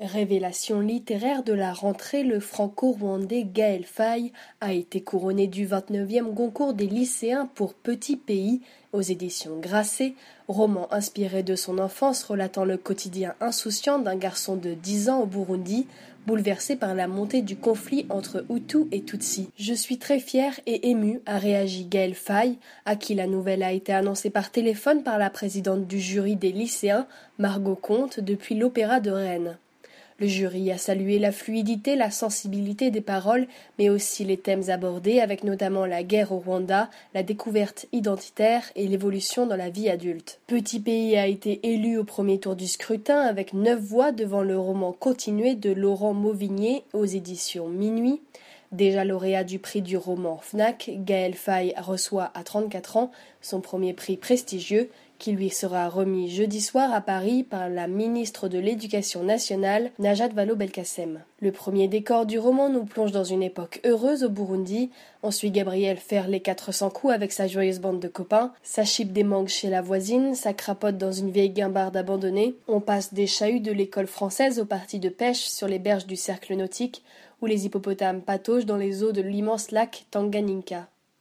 Révélation littéraire de la rentrée, le franco-rwandais Gaël Faye a été couronné du 29e concours des lycéens pour Petit Pays aux éditions Grasset, roman inspiré de son enfance relatant le quotidien insouciant d'un garçon de 10 ans au Burundi, bouleversé par la montée du conflit entre Hutu et Tutsi. Je suis très fier et ému, a réagi Gaël Faye, à qui la nouvelle a été annoncée par téléphone par la présidente du jury des lycéens, Margot Comte, depuis l'Opéra de Rennes. Le jury a salué la fluidité, la sensibilité des paroles, mais aussi les thèmes abordés, avec notamment la guerre au Rwanda, la découverte identitaire et l'évolution dans la vie adulte. Petit Pays a été élu au premier tour du scrutin avec neuf voix devant le roman continué de Laurent Mauvigné aux éditions Minuit. Déjà lauréat du prix du roman FNAC, Gaël Faye reçoit à 34 ans son premier prix prestigieux qui lui sera remis jeudi soir à Paris par la ministre de l'Éducation nationale, Najat Vallaud-Belkacem. Le premier décor du roman nous plonge dans une époque heureuse au Burundi. On suit Gabriel faire les 400 coups avec sa joyeuse bande de copains, sa chipe des mangues chez la voisine, sa crapote dans une vieille guimbarde abandonnée. On passe des chahuts de l'école française aux parties de pêche sur les berges du cercle nautique, où les hippopotames pataugent dans les eaux de l'immense lac Tanganyika.